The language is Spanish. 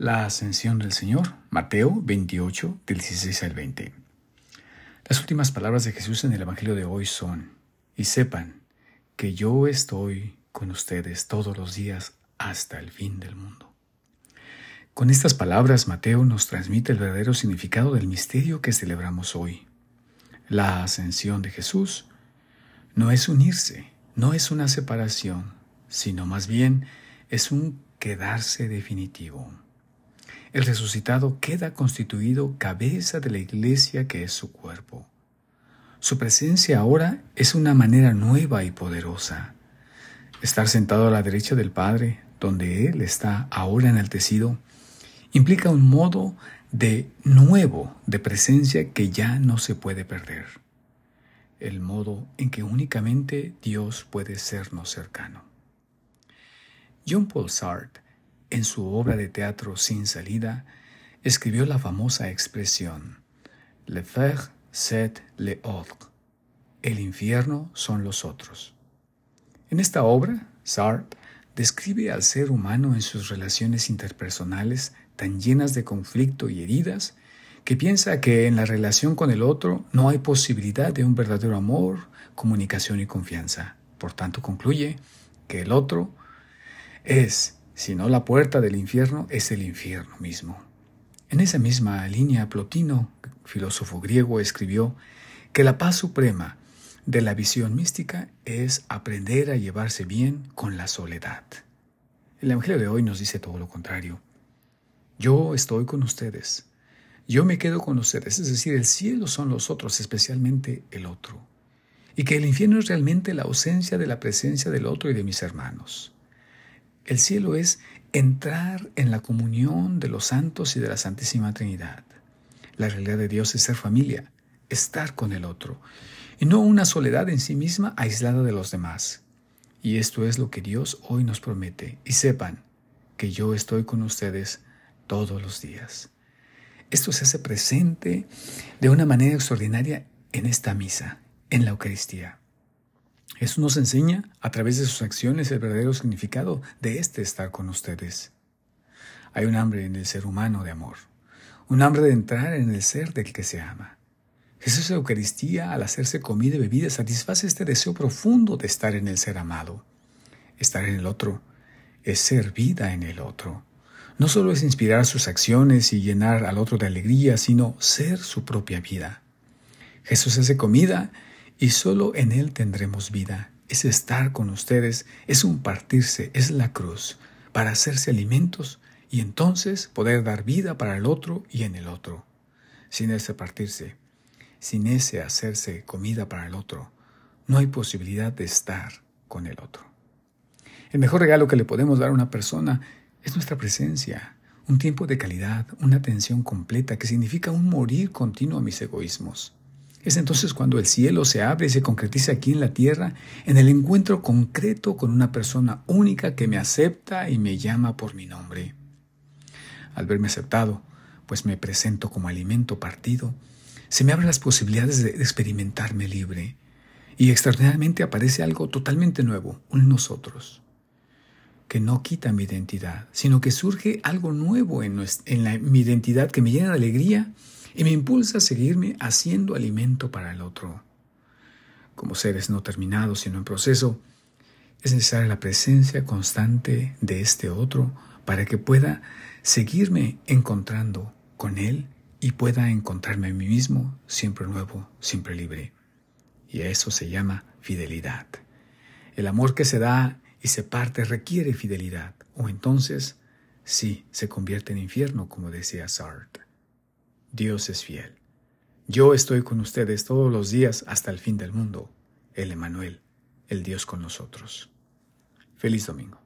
La ascensión del Señor, Mateo 28, del 16 al 20. Las últimas palabras de Jesús en el Evangelio de hoy son, y sepan que yo estoy con ustedes todos los días hasta el fin del mundo. Con estas palabras, Mateo nos transmite el verdadero significado del misterio que celebramos hoy. La ascensión de Jesús no es unirse, no es una separación, sino más bien es un quedarse definitivo el resucitado queda constituido cabeza de la iglesia que es su cuerpo. Su presencia ahora es una manera nueva y poderosa. Estar sentado a la derecha del Padre, donde Él está ahora enaltecido, implica un modo de nuevo de presencia que ya no se puede perder. El modo en que únicamente Dios puede sernos cercano. John Paul Sartre en su obra de teatro Sin salida, escribió la famosa expresión Le fer c'est le autre. El infierno son los otros. En esta obra, Sartre describe al ser humano en sus relaciones interpersonales tan llenas de conflicto y heridas que piensa que en la relación con el otro no hay posibilidad de un verdadero amor, comunicación y confianza. Por tanto, concluye que el otro es sino la puerta del infierno es el infierno mismo. En esa misma línea, Plotino, filósofo griego, escribió que la paz suprema de la visión mística es aprender a llevarse bien con la soledad. El Evangelio de hoy nos dice todo lo contrario. Yo estoy con ustedes. Yo me quedo con ustedes. Es decir, el cielo son los otros, especialmente el otro. Y que el infierno es realmente la ausencia de la presencia del otro y de mis hermanos. El cielo es entrar en la comunión de los santos y de la Santísima Trinidad. La realidad de Dios es ser familia, estar con el otro, y no una soledad en sí misma aislada de los demás. Y esto es lo que Dios hoy nos promete. Y sepan que yo estoy con ustedes todos los días. Esto se hace presente de una manera extraordinaria en esta misa, en la Eucaristía. Jesús nos enseña a través de sus acciones el verdadero significado de este estar con ustedes. Hay un hambre en el ser humano de amor, un hambre de entrar en el ser del que se ama. Jesús Eucaristía, al hacerse comida y bebida, satisface este deseo profundo de estar en el ser amado. Estar en el otro es ser vida en el otro. No solo es inspirar sus acciones y llenar al otro de alegría, sino ser su propia vida. Jesús hace comida y solo en Él tendremos vida. Es estar con ustedes, es un partirse, es la cruz, para hacerse alimentos y entonces poder dar vida para el otro y en el otro. Sin ese partirse, sin ese hacerse comida para el otro, no hay posibilidad de estar con el otro. El mejor regalo que le podemos dar a una persona es nuestra presencia, un tiempo de calidad, una atención completa que significa un morir continuo a mis egoísmos. Es entonces cuando el cielo se abre y se concretiza aquí en la tierra, en el encuentro concreto con una persona única que me acepta y me llama por mi nombre. Al verme aceptado, pues me presento como alimento partido, se me abren las posibilidades de experimentarme libre y extraordinariamente aparece algo totalmente nuevo, un nosotros, que no quita mi identidad, sino que surge algo nuevo en, mi identidad que me llena de alegría y me impulsa a seguirme haciendo alimento para el otro. Como seres no terminados, sino en proceso, es necesaria la presencia constante de este otro para que pueda seguirme encontrando con él y pueda encontrarme a mí mismo siempre nuevo, siempre libre. Y a eso se llama fidelidad. El amor que se da y se parte requiere fidelidad, o entonces sí se convierte en infierno, como decía Sartre. Dios es fiel. Yo estoy con ustedes todos los días hasta el fin del mundo. El Emanuel, el Dios con nosotros. Feliz domingo.